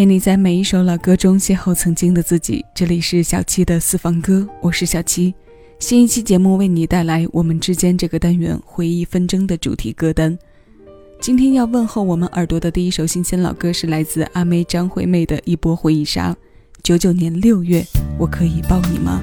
陪你在每一首老歌中邂逅曾经的自己。这里是小七的私房歌，我是小七。新一期节目为你带来我们之间这个单元回忆纷争的主题歌单。今天要问候我们耳朵的第一首新鲜老歌是来自阿妹张惠妹的一波回忆杀。九九年六月，我可以抱你吗？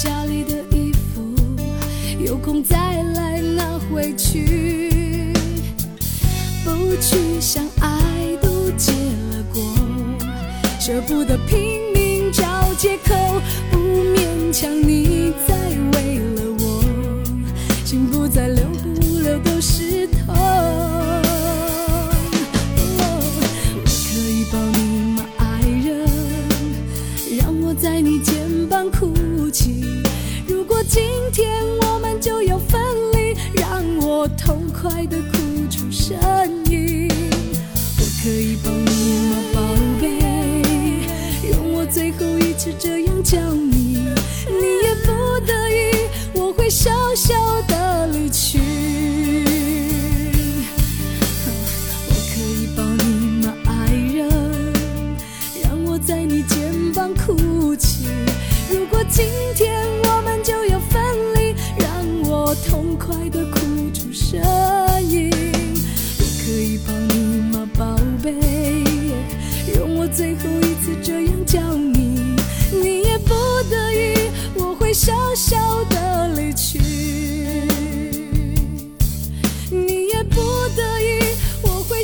家里的衣服有空再来拿回去。不去想爱都结了果舍不得拼命找借口不勉强你。这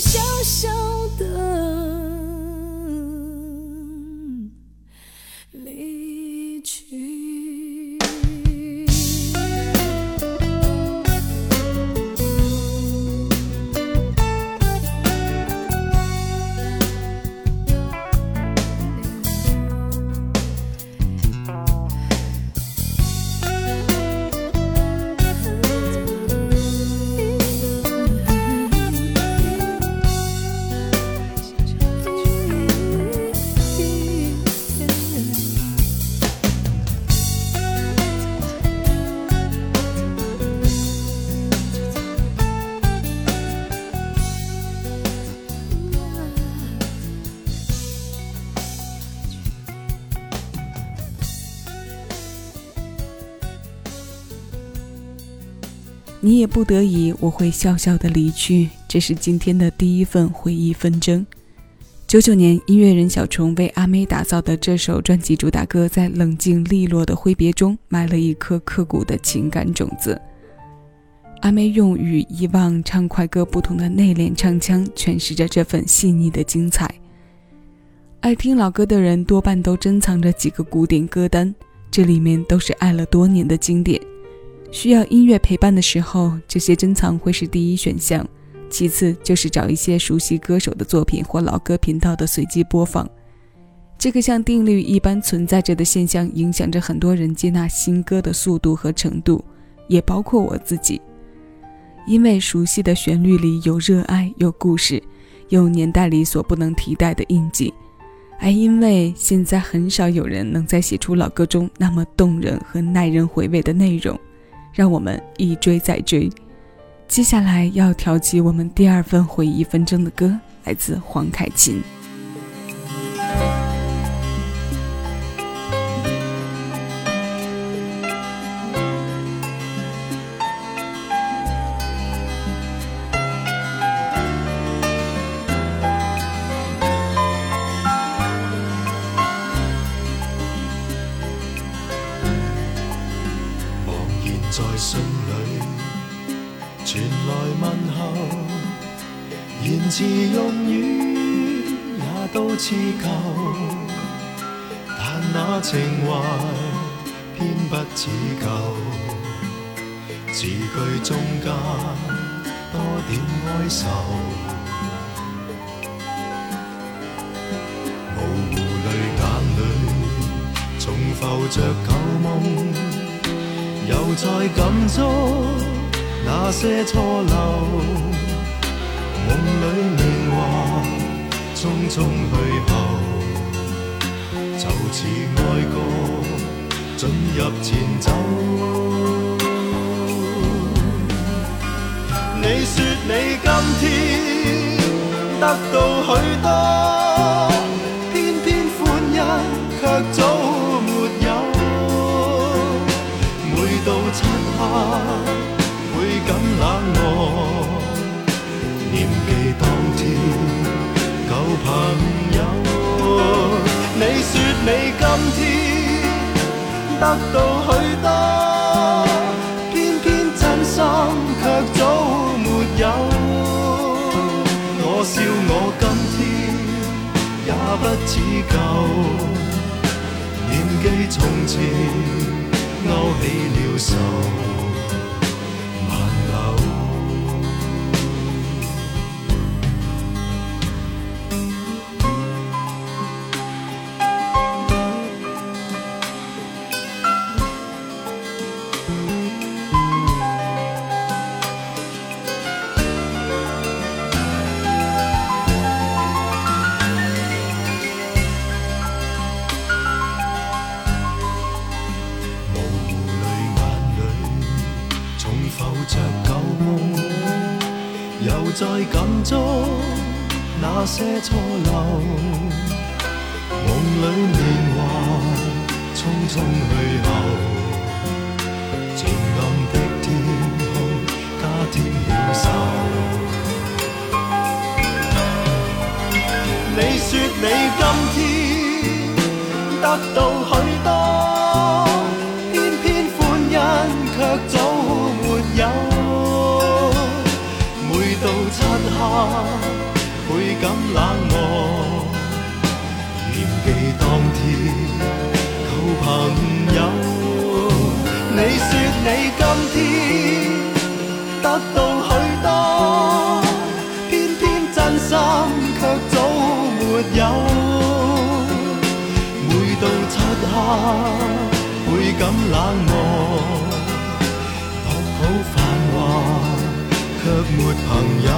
小小的你也不得已，我会笑笑的离去。这是今天的第一份回忆纷争。九九年，音乐人小虫为阿妹打造的这首专辑主打歌，在冷静利落的挥别中，埋了一颗刻骨的情感种子。阿妹用与以往唱快歌不同的内敛唱腔，诠释着这份细腻的精彩。爱听老歌的人多半都珍藏着几个古典歌单，这里面都是爱了多年的经典。需要音乐陪伴的时候，这些珍藏会是第一选项。其次就是找一些熟悉歌手的作品或老歌频道的随机播放，这个像定律一般存在着的现象，影响着很多人接纳新歌的速度和程度，也包括我自己。因为熟悉的旋律里有热爱，有故事，有年代里所不能替代的印记，还因为现在很少有人能在写出老歌中那么动人和耐人回味的内容，让我们一追再追。接下来要挑起我们第二份回忆纷争的歌，来自黄凯芹。字句中间多点哀愁，模糊泪眼里重浮着旧梦，又再感触那些错漏。梦里年华匆匆去后，就似爱歌进入前奏。你今天得到许多，偏偏欢欣却早没有。每到漆黑，倍感冷漠。念记当天旧朋友，你说你今天得到许多，不似旧，念记从前勾起了愁。那些错漏，梦里年华匆匆去后，晴朗的天空加添了愁。你说你今天得到你今天得到许多，偏偏真心却早没有。每到漆黑，倍感冷漠，独好繁华。却没朋友，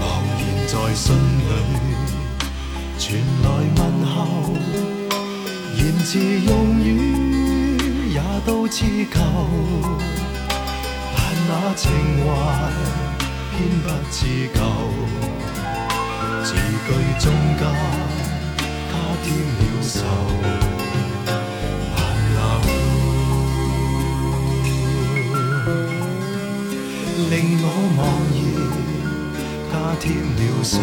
茫是用语也都似旧，但那情怀偏不似旧。字句中间加添了愁，万柳令我茫然，加添了愁。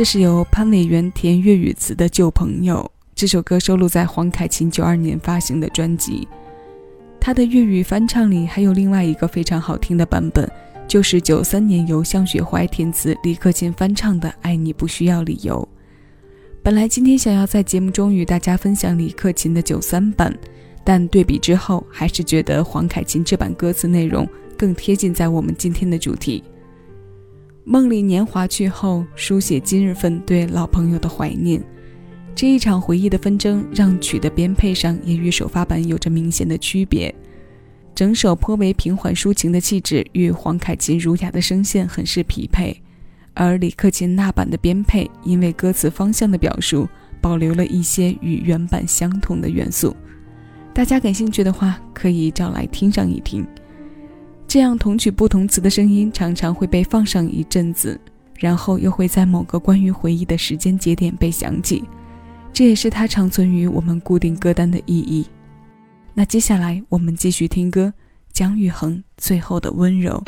这是由潘伟元填粤语词的《旧朋友》。这首歌收录在黄凯芹九二年发行的专辑。他的粤语翻唱里还有另外一个非常好听的版本，就是九三年由向雪怀填词、李克勤翻唱的《爱你不需要理由》。本来今天想要在节目中与大家分享李克勤的九三版，但对比之后，还是觉得黄凯芹这版歌词内容更贴近在我们今天的主题。梦里年华去后，书写今日份对老朋友的怀念。这一场回忆的纷争，让曲的编配上也与首发版有着明显的区别。整首颇为平缓抒情的气质，与黄凯芹儒雅的声线很是匹配。而李克勤那版的编配，因为歌词方向的表述，保留了一些与原版相同的元素。大家感兴趣的话，可以找来听上一听。这样同曲不同词的声音常常会被放上一阵子，然后又会在某个关于回忆的时间节点被想起，这也是它长存于我们固定歌单的意义。那接下来我们继续听歌，姜育恒《最后的温柔》。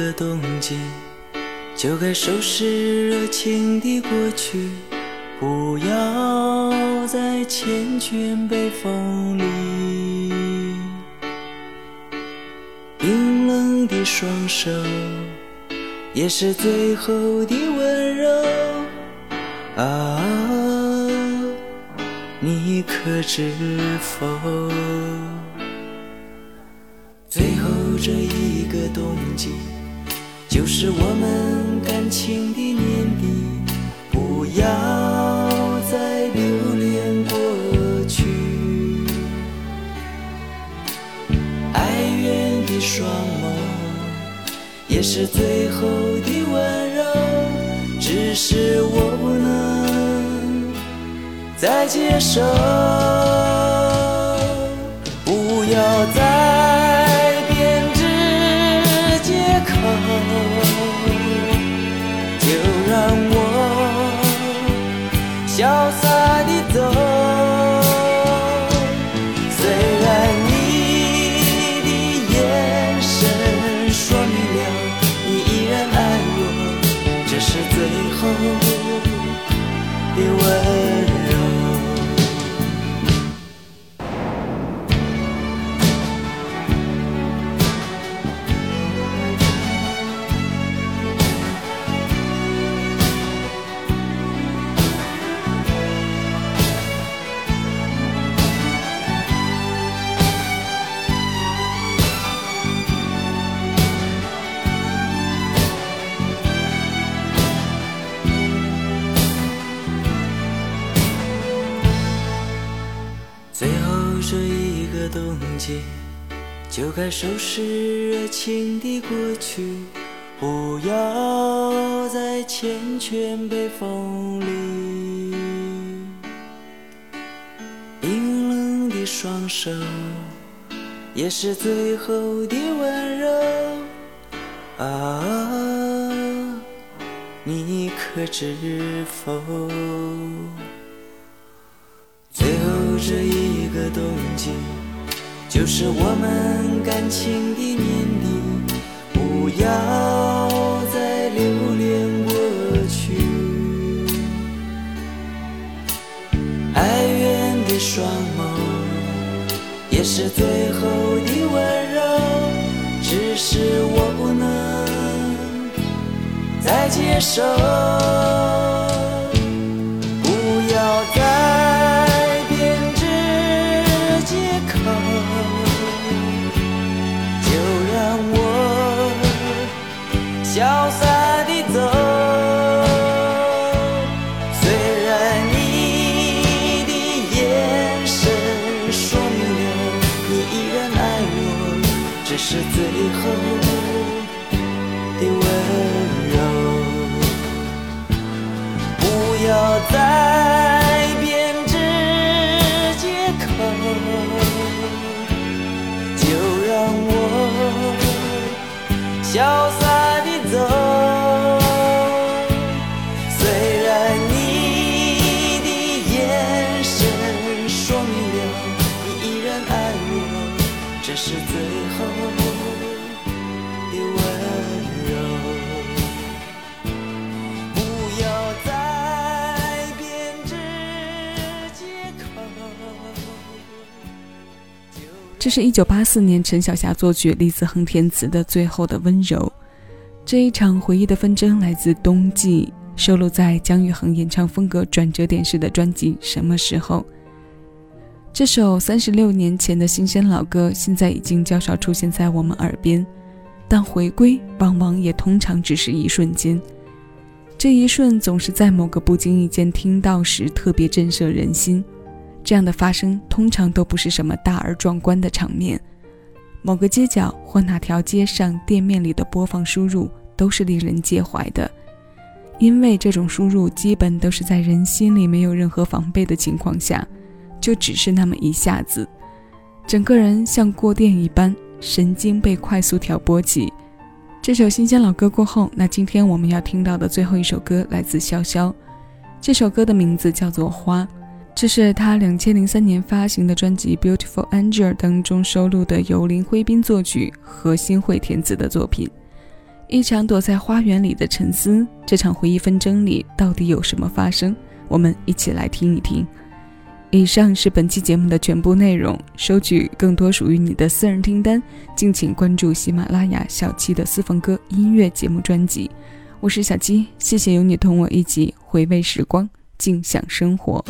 个冬季，就该收拾热情的过去，不要再缱绻北风里。冰冷的双手，也是最后的温柔。啊，你可知否？最后这一个冬季，就是我们感情的年底，不要再留恋过去。哀怨的双眸，也是最后的温柔，只是我不能再接受，不要再。收拾热情的过去，不要再缱绻北风里。冰冷的双手，也是最后的温柔。啊，你可知否？最后这一个冬季，就是我们感情的年底，不要再留恋过去。哀怨的双眸，也是最后的温柔，只是我不能。再接受，是一九八四年陈小霞作曲、李子恒填词的《最后的温柔》。这一场回忆的纷争来自冬季，收录在姜育恒演唱风格转折点式的专辑《什么时候》。这首三十六年前的新鲜老歌，现在已经较少出现在我们耳边，但回归往往也通常只是一瞬间。这一瞬总是在某个不经意间听到时特别震慑人心。这样的发生通常都不是什么大而壮观的场面，某个街角或哪条街上店面里的播放输入都是令人介怀的，因为这种输入基本都是在人心里没有任何防备的情况下，就只是那么一下子，整个人像过电一般，神经被快速挑拨起。这首新鲜老歌过后，那今天我们要听到的最后一首歌来自潇潇，这首歌的名字叫做《花》。这是他两千零三年发行的专辑《Beautiful Angel》当中收录的，由林徽斌作曲、和新会填词的作品。一场躲在花园里的沉思，这场回忆纷争里到底有什么发生？我们一起来听一听。以上是本期节目的全部内容，收取更多属于你的私人听单，敬请关注喜马拉雅小七的私房歌音乐节目专辑。我是小七，谢谢有你同我一起回味时光，静享生活。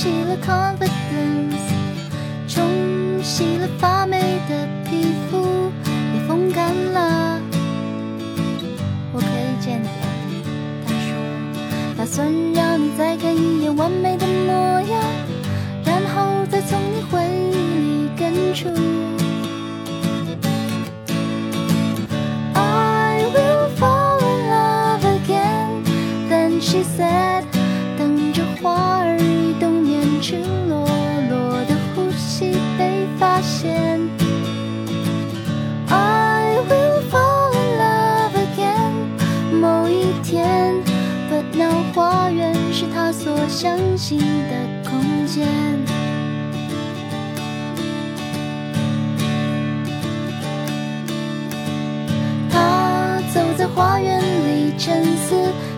起了 confidence，冲洗了发霉的皮肤，也风干了。我可以见你了，他说。打算让你再看一眼完美的模样，然后再从你回忆里根除。相信的空间。他走在花园里沉思，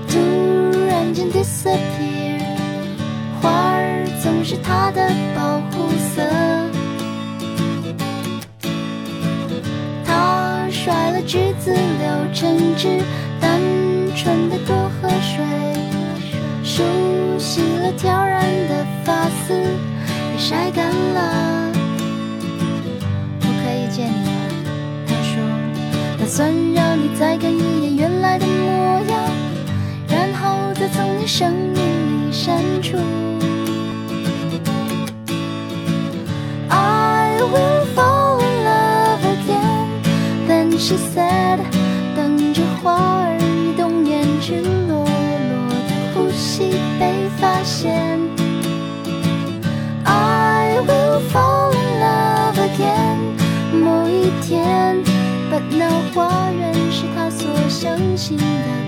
突然间 disappear。花儿总是他的保护色。他甩了橘子，留橙汁，我挑染的发丝被晒干了。我可以见你了。他说打算让你再看一眼原来的模样然后再从你生命里删除。I will fall in love again. Then she said 花园是他所相信的。